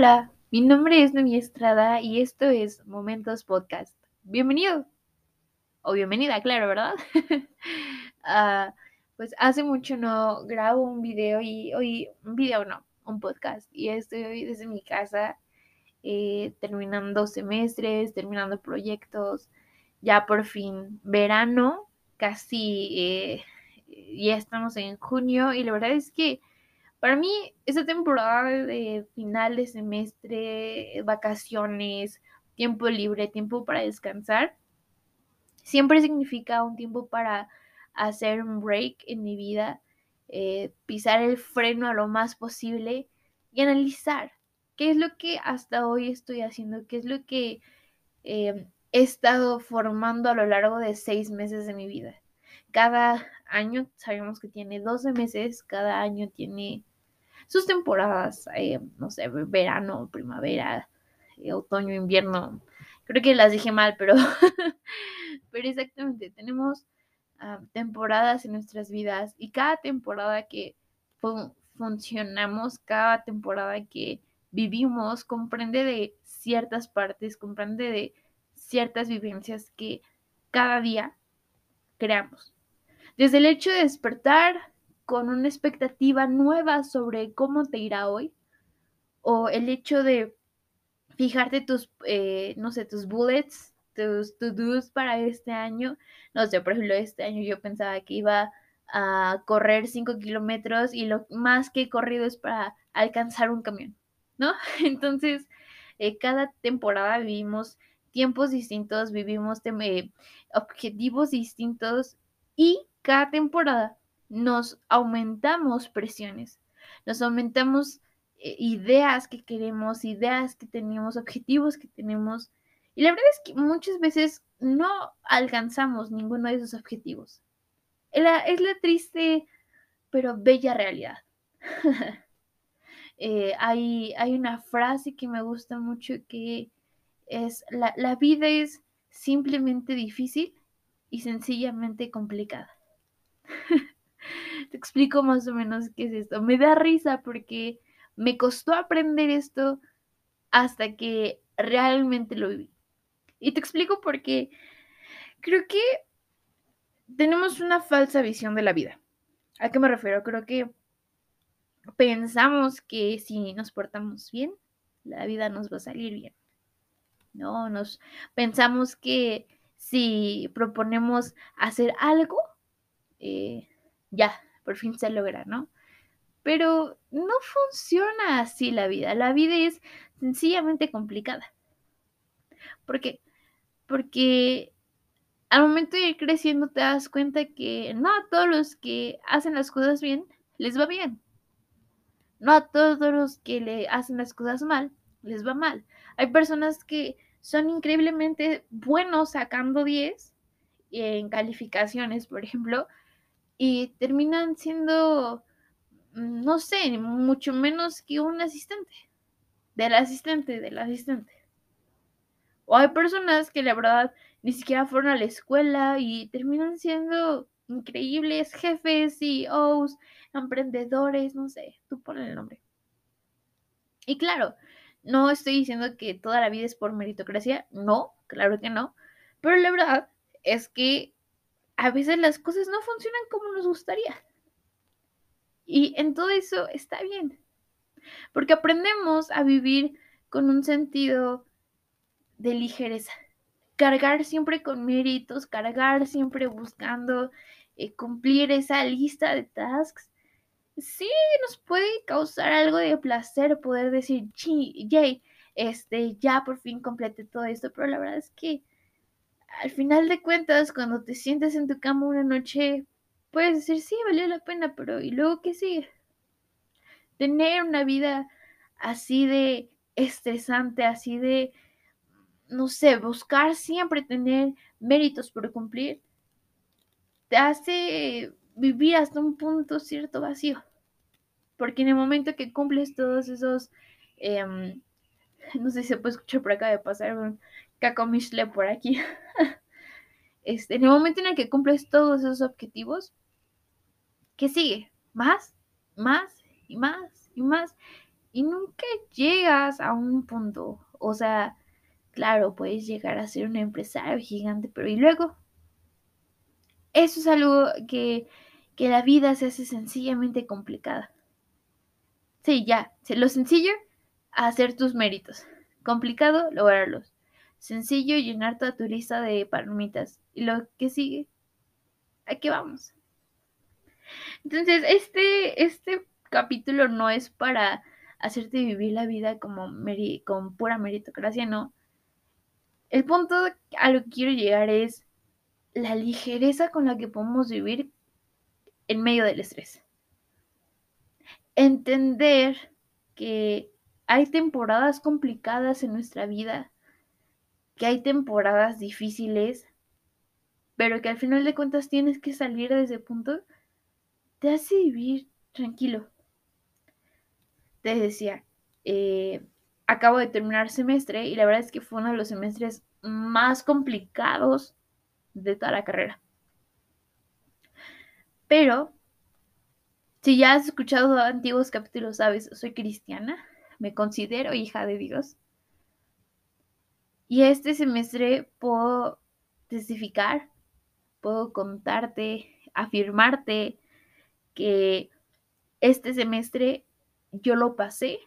Hola, mi nombre es Noemí Estrada y esto es Momentos Podcast. Bienvenido. O bienvenida, claro, ¿verdad? Ah, pues hace mucho no grabo un video y hoy, un video no, un podcast. Y estoy desde mi casa eh, terminando semestres, terminando proyectos. Ya por fin verano, casi eh, ya estamos en junio y la verdad es que para mí, esa temporada de final de semestre, vacaciones, tiempo libre, tiempo para descansar, siempre significa un tiempo para hacer un break en mi vida, eh, pisar el freno a lo más posible y analizar qué es lo que hasta hoy estoy haciendo, qué es lo que eh, he estado formando a lo largo de seis meses de mi vida. Cada año sabemos que tiene 12 meses, cada año tiene sus temporadas, eh, no sé, verano, primavera, eh, otoño, invierno. Creo que las dije mal, pero, pero exactamente, tenemos ah, temporadas en nuestras vidas y cada temporada que funcionamos, cada temporada que vivimos, comprende de ciertas partes, comprende de ciertas vivencias que cada día creamos. Desde el hecho de despertar con una expectativa nueva sobre cómo te irá hoy, o el hecho de fijarte tus, eh, no sé, tus bullets, tus to-dos para este año. No sé, por ejemplo, este año yo pensaba que iba a correr 5 kilómetros y lo más que he corrido es para alcanzar un camión, ¿no? Entonces, eh, cada temporada vivimos tiempos distintos, vivimos objetivos distintos y cada temporada nos aumentamos presiones, nos aumentamos eh, ideas que queremos, ideas que tenemos, objetivos que tenemos. Y la verdad es que muchas veces no alcanzamos ninguno de esos objetivos. Es la, triste pero bella realidad. Eh, hay, una frase que me gusta mucho que es, la vida es simplemente difícil y sencillamente complicada. Te explico más o menos qué es esto. Me da risa porque me costó aprender esto hasta que realmente lo viví. Y te explico porque creo que tenemos una falsa visión de la vida. ¿A qué me refiero? Creo que pensamos que si nos portamos bien, la vida nos va a salir bien. No, nos pensamos que si proponemos hacer algo, eh, ya, por fin se logra, ¿no? Pero no funciona así la vida. La vida es sencillamente complicada. ¿Por qué? Porque al momento de ir creciendo te das cuenta que no a todos los que hacen las cosas bien les va bien. No a todos los que le hacen las cosas mal les va mal. Hay personas que son increíblemente buenos sacando 10 en calificaciones, por ejemplo, y terminan siendo, mm, no sé, mucho menos que un asistente, del asistente, del asistente. O hay personas que la verdad ni siquiera fueron a la escuela y terminan siendo increíbles jefes, CEOs, emprendedores, no sé, tú pones el nombre. Y claro, no estoy diciendo que toda la vida es por meritocracia, no, claro que no, pero la verdad es que a veces las cosas no funcionan como nos gustaría. Y en todo eso está bien. Porque aprendemos a vivir con un sentido de ligereza. Cargar siempre con méritos, cargar siempre buscando eh, cumplir esa lista de tasks. Sí, nos puede causar algo de placer poder decir, yay, este, ya por fin completé todo esto, pero la verdad es que al final de cuentas, cuando te sientes en tu cama una noche, puedes decir, sí, valió la pena, pero ¿y luego qué sigue? Tener una vida así de estresante, así de, no sé, buscar siempre tener méritos por cumplir, te hace vivir hasta un punto cierto vacío. Porque en el momento que cumples todos esos, em, no sé si se puede escuchar por acá de pasar un cacomishle por aquí. este, en el momento en el que cumples todos esos objetivos, ¿qué sigue? Más, más y más y más. y nunca llegas a un punto. O sea, claro, puedes llegar a ser un empresario gigante, pero ¿y luego? Eso es algo que, que la vida se hace sencillamente complicada. Sí, ya, lo sencillo, hacer tus méritos. Complicado, lograrlos. Sencillo, llenar toda tu lista de palomitas. Y lo que sigue, aquí vamos. Entonces, este, este capítulo no es para hacerte vivir la vida como con pura meritocracia, no. El punto a lo que quiero llegar es la ligereza con la que podemos vivir en medio del estrés. Entender que hay temporadas complicadas en nuestra vida, que hay temporadas difíciles, pero que al final de cuentas tienes que salir de ese punto, te hace vivir tranquilo. Te decía, eh, acabo de terminar semestre y la verdad es que fue uno de los semestres más complicados de toda la carrera. Pero, si ya has escuchado antiguos capítulos, sabes, soy cristiana, me considero hija de Dios. Y este semestre puedo testificar, puedo contarte, afirmarte que este semestre yo lo pasé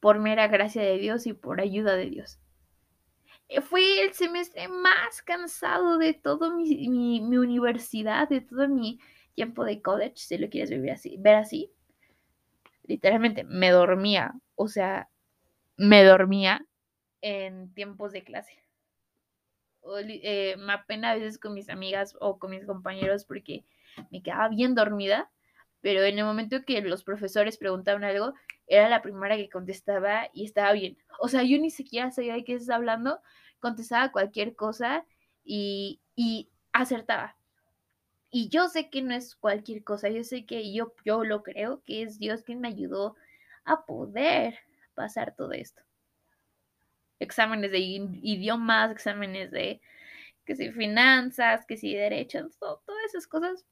por mera gracia de Dios y por ayuda de Dios. Eh, fue el semestre más cansado de toda mi, universidad, de todo mi tiempo de college, si lo quieres ver así, ver así. Literalmente me dormía, o sea, me dormía en tiempos de clase. Eh, me apena a veces con mis amigas o con mis compañeros porque me quedaba bien dormida, pero en el momento que los profesores preguntaban algo, era la primera que contestaba y estaba bien. O sea, yo ni siquiera sabía de qué estaba hablando, contestaba cualquier cosa y, y acertaba. Y yo sé que no es cualquier cosa, yo sé que yo, yo lo creo, que es Dios quien me ayudó a poder pasar todo esto. Exámenes de idiomas, exámenes de que si finanzas, que si derechos, todas esas cosas.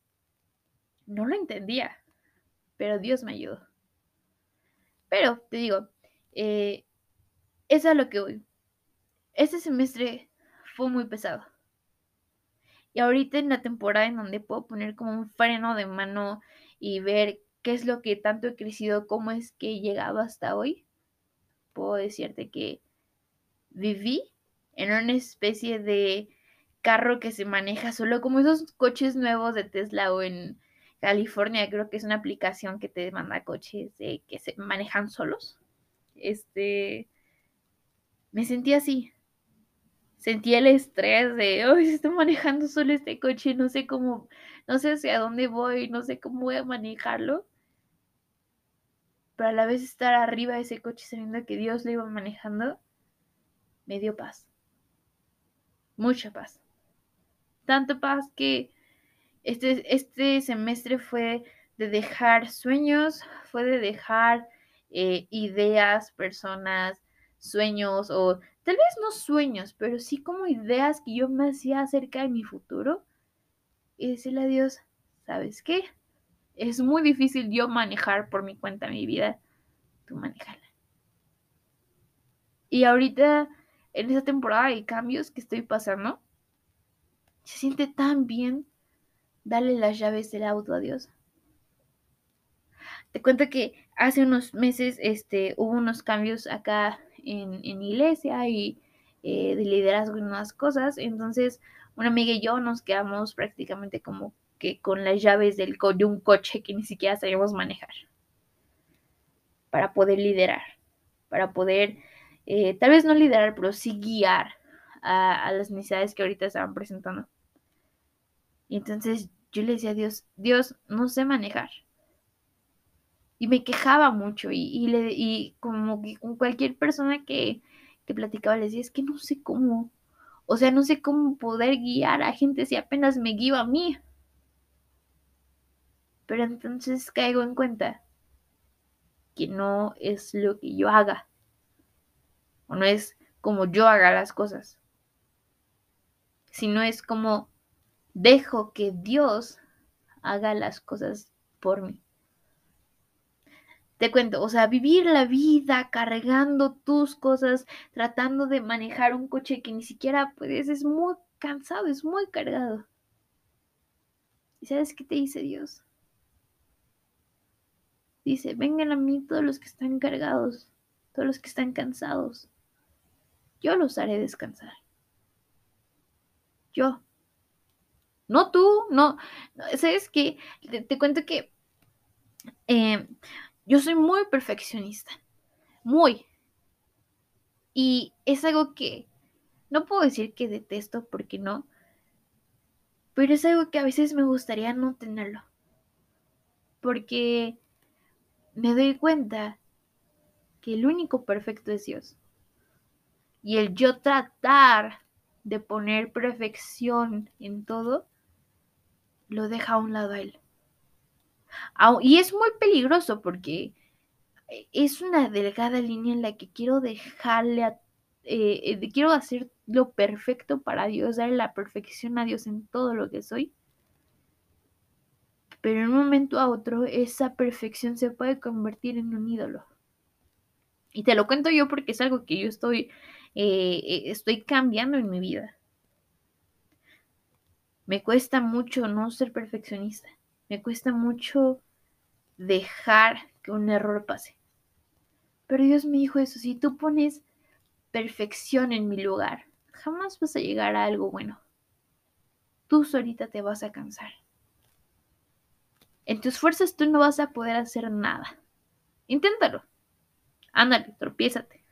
No lo entendía, pero Dios me ayudó. Pero, te digo, eh, es a lo que voy. Este semestre fue muy pesado. Y ahorita en la temporada en donde puedo poner como un freno de mano y ver qué es lo que tanto he crecido, cómo es que he llegado hasta hoy, puedo decirte que viví en una especie de carro que se maneja solo como esos coches nuevos de Tesla o en California creo que es una aplicación que te manda coches que se manejan solos. Este, me sentí así. Sentí el estrés de, hoy se está manejando solo este coche, no sé cómo, no sé hacia dónde voy, no sé cómo voy a manejarlo. Pero a la vez estar arriba de ese coche sabiendo que Dios lo iba manejando, me dio paz. Mucha paz. Tanto paz que este, este semestre fue de dejar sueños, fue de dejar eh, ideas, personas, sueños o tal vez no sueños, pero sí como ideas que yo me hacía acerca de mi futuro y decirle a Dios, ¿sabes qué? Es muy difícil yo manejar por mi cuenta mi vida, tú manejala. Y ahorita, en esa temporada de cambios que estoy pasando, se siente tan bien darle las llaves del auto a Dios. Te cuento que hace unos meses este, hubo unos cambios acá en, en iglesia y eh, de liderazgo y unas cosas. Entonces, una amiga y yo nos quedamos prácticamente como que con las llaves del de un coche que ni siquiera sabíamos manejar. Para poder liderar. Para poder, eh, tal vez no liderar, pero sí guiar a, las necesidades que ahorita estaban presentando. Y entonces yo le decía a Dios, Dios, no sé manejar. Y me quejaba mucho y, le, y como que con cualquier persona que, que platicaba le decía, es que no sé cómo, o sea, no sé cómo poder guiar a gente si apenas me guío a mí. Pero entonces caigo en cuenta que no es lo que yo haga, o no es como yo haga las cosas, sino es como dejo que Dios haga las cosas por mí. te cuento, o sea, vivir la vida cargando tus cosas, tratando de manejar un coche que ni siquiera puedes, es muy cansado, es muy cargado. ¿Y sabes qué te dice Dios? Dice, vengan a mí todos los que están cargados, todos los que están cansados. Yo los haré descansar. Yo. No tú, no. ¿Sabes qué? Te, cuento que eh, yo soy muy perfeccionista. Muy. Y es algo que no puedo decir que detesto porque no. Pero es algo que a veces me gustaría no tenerlo. Porque me doy cuenta que el único perfecto es Dios. Y el yo tratar de poner perfección en todo, lo deja a un lado a Él. Y es muy peligroso porque es una delgada línea en la que quiero dejarle a, eh, eh, quiero hacer lo perfecto para Dios, darle la perfección a Dios en todo lo que soy. Pero en un momento a otro esa perfección se puede convertir en un ídolo. Y te lo cuento yo porque es algo que yo estoy, eh, estoy cambiando en mi vida. Me cuesta mucho no ser perfeccionista. Me cuesta mucho dejar que un error pase. Pero Dios me dijo eso, si tú pones perfección en mi lugar, jamás vas a llegar a algo bueno. Tú solita te vas a cansar. En tus fuerzas tú no vas a poder hacer nada. Inténtalo. Ándale, tropiézate.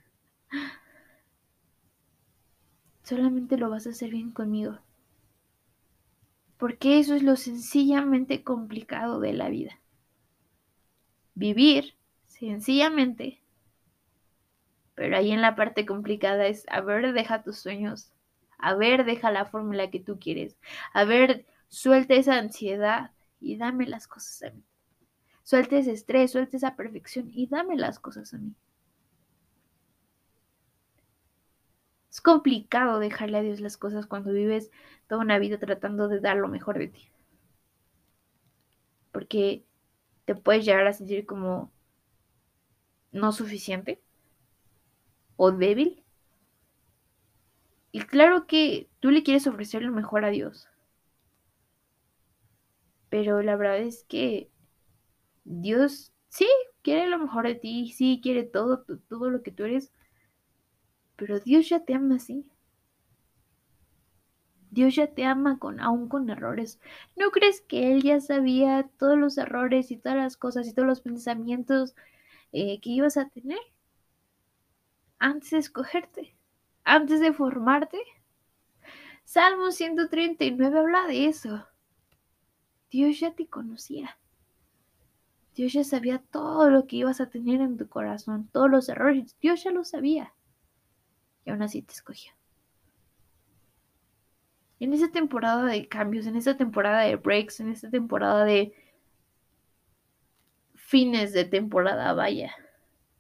Solamente lo vas a hacer bien conmigo porque eso es lo sencillamente complicado de la vida. Vivir sencillamente, pero ahí en la parte complicada es, a ver, deja tus sueños, a ver, deja la fórmula que tú quieres, a ver, suelta esa ansiedad y dame las cosas a mí. Suelta ese estrés, suelta esa perfección y dame las cosas a mí. Es complicado dejarle a Dios las cosas cuando vives toda una vida tratando de dar lo mejor de ti. Porque te puedes llegar a sentir como no suficiente o débil. Y claro que tú le quieres ofrecer lo mejor a Dios. Pero la verdad es que Dios sí quiere lo mejor de ti, sí quiere todo, todo lo que tú eres, pero Dios ya te ama así. Dios ya te ama con, aún con errores. ¿No crees que Él ya sabía todos los errores y todas las cosas y todos los pensamientos eh, que ibas a tener? Antes de escogerte, antes de formarte. Salmo 139 habla de eso. Dios ya te conocía. Dios ya sabía todo lo que ibas a tener en tu corazón, todos los errores. Dios ya lo sabía y aún así te escogió. En esa temporada de cambios, en esa temporada de breaks, en esa temporada de fines de temporada, vaya,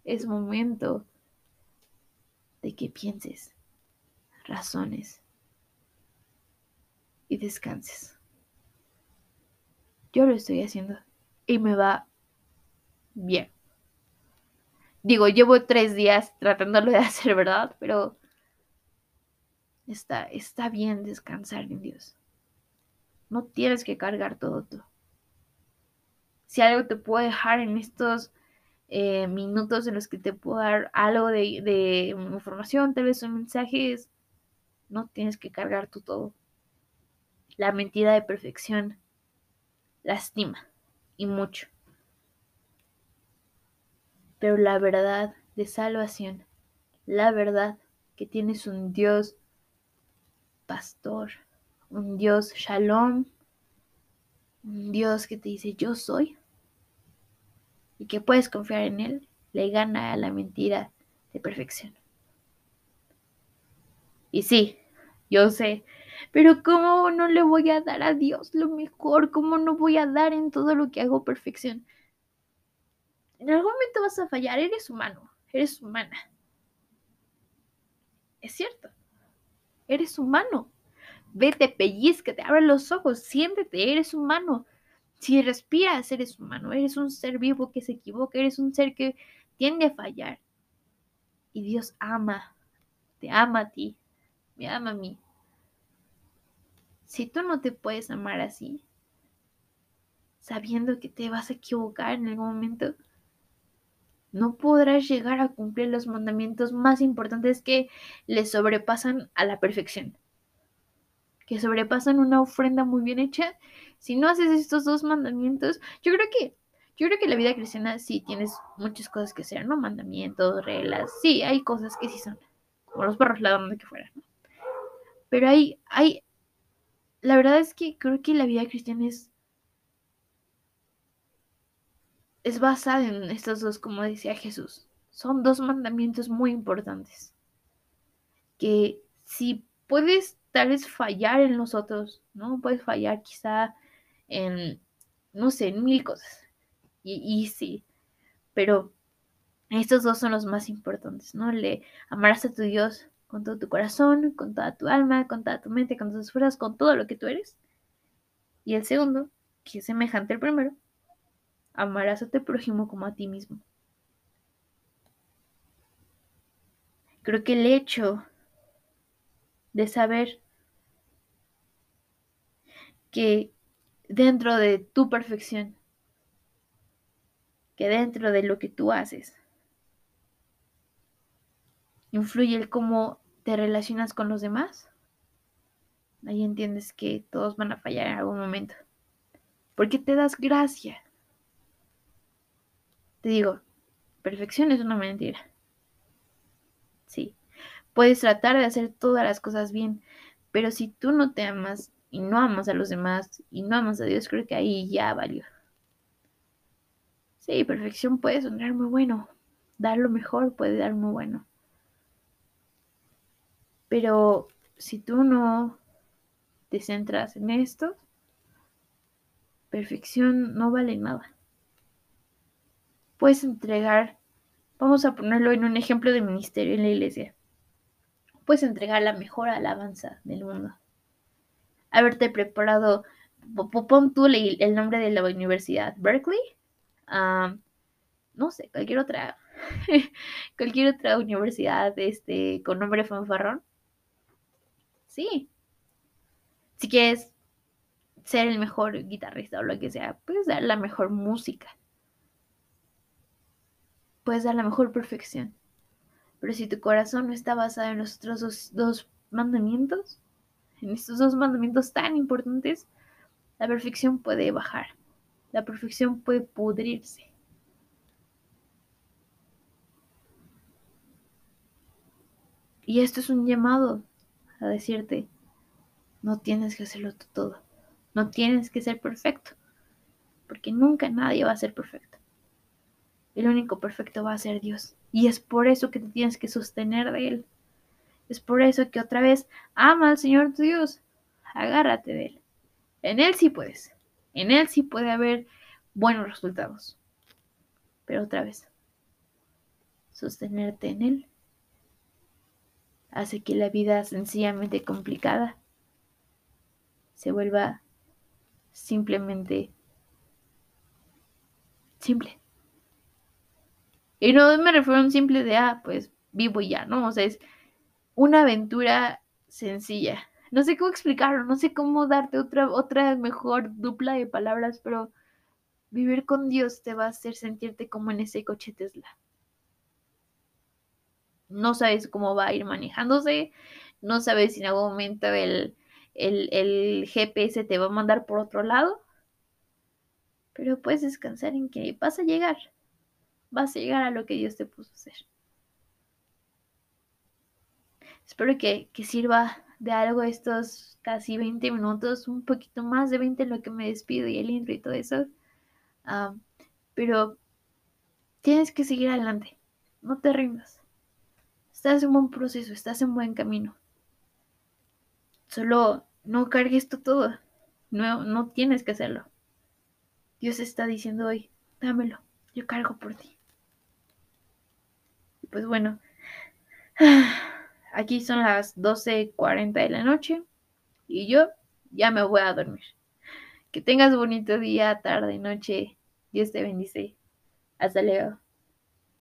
es momento de que pienses, razones y descanses. Yo lo estoy haciendo y me va bien. Digo, llevo tres días tratándolo de hacer, ¿verdad? Pero está, está bien descansar en Dios. No tienes que cargar todo tú. Si algo te puede dejar en estos eh, minutos en los que te puedo dar algo de, de información, tal vez un mensaje, es, no tienes que cargar tú todo. La mentira de perfección lastima y mucho pero la verdad de salvación, la verdad que tienes un Dios pastor, un Dios shalom, un Dios que te dice yo soy y que puedes confiar en Él, le gana a la mentira de perfección. Y sí, yo sé, pero ¿cómo no le voy a dar a Dios lo mejor? ¿Cómo no voy a dar en todo lo que hago perfección? En algún momento vas a fallar, eres humano, eres humana. Es cierto, eres humano. Vete, te abre los ojos, siéntete, eres humano. Si respiras, eres humano, eres un ser vivo que se equivoca, eres un ser que tiende a fallar. Y Dios ama, te ama a ti, me ama a mí. Si tú no te puedes amar así, sabiendo que te vas a equivocar en algún momento, no podrás llegar a cumplir los mandamientos más importantes que le sobrepasan a la perfección, que sobrepasan una ofrenda muy bien hecha. Si no haces estos dos mandamientos, yo creo que yo creo que la vida cristiana sí tienes muchas cosas que hacer, ¿no? Mandamientos, reglas, sí, hay cosas que sí son, como los perros ladrones que fuera, ¿no? Pero hay, hay, la verdad es que creo que la vida cristiana es es basada en estos dos, como decía Jesús. Son dos mandamientos muy importantes. Que si puedes tal vez fallar en los otros, ¿no? Puedes fallar quizá en, no sé, en mil cosas. Y, sí, pero estos dos son los más importantes, ¿no? Le amarás a tu Dios con todo tu corazón, con toda tu alma, con toda tu mente, con tus fuerzas, con todo lo que tú eres. Y el segundo, que es semejante al primero, amarás a tu prójimo como a ti mismo. Creo que el hecho de saber que dentro de tu perfección, que dentro de lo que tú haces, influye el cómo te relacionas con los demás, ahí entiendes que todos van a fallar en algún momento. Porque te das gracia. Te digo, perfección es una mentira. Sí, puedes tratar de hacer todas las cosas bien, pero si tú no te amas y no amas a los demás y no amas a Dios, creo que ahí ya valió. Sí, perfección puede sonar muy bueno. Dar lo mejor puede dar muy bueno. Pero si tú no te centras en esto, perfección no vale nada puedes entregar, vamos a ponerlo en un ejemplo de ministerio en la iglesia, puedes entregar la mejor alabanza del mundo. Haberte preparado, pon tú el nombre de la universidad, Berkeley, no sé, cualquier otra, cualquier otra universidad este, con nombre fanfarrón. Sí. Si quieres ser el mejor guitarrista o lo que sea, puedes dar la mejor música puedes dar la mejor perfección. Pero si tu corazón no está basado en los otros dos, mandamientos, en estos dos mandamientos tan importantes, la perfección puede bajar. La perfección puede pudrirse. Y esto es un llamado a decirte, no tienes que hacerlo todo. No tienes que ser perfecto. Porque nunca nadie va a ser perfecto el único perfecto va a ser Dios. Y es por eso que te tienes que sostener de Él. Es por eso que otra vez ama al Señor tu Dios. Agárrate de Él. En Él sí puedes. En Él sí puede haber buenos resultados. Pero otra vez, sostenerte en Él hace que la vida sencillamente complicada se vuelva simplemente simple. Y no me refiero a un simple de, ah, pues vivo y ya, ¿no? O sea, es una aventura sencilla. No sé cómo explicarlo, no sé cómo darte otra, otra mejor dupla de palabras, pero vivir con Dios te va a hacer sentirte como en ese coche Tesla. No sabes cómo va a ir manejándose, no sabes si en algún momento el, el, el GPS te va a mandar por otro lado, pero puedes descansar en que vas a llegar vas a llegar a lo que Dios te puso a hacer. Espero que, sirva de algo estos casi 20 minutos, un poquito más de 20 en lo que me despido y el intro y todo eso. Ah, pero tienes que seguir adelante, no te rindas. Estás en buen proceso, estás en buen camino. Solo no cargues esto todo. No, no tienes que hacerlo. Dios está diciendo hoy, dámelo, yo cargo por ti pues bueno, aquí son las 12.40 de la noche y yo ya me voy a dormir. Que tengas bonito día, tarde, noche. Dios te bendice. Hasta luego.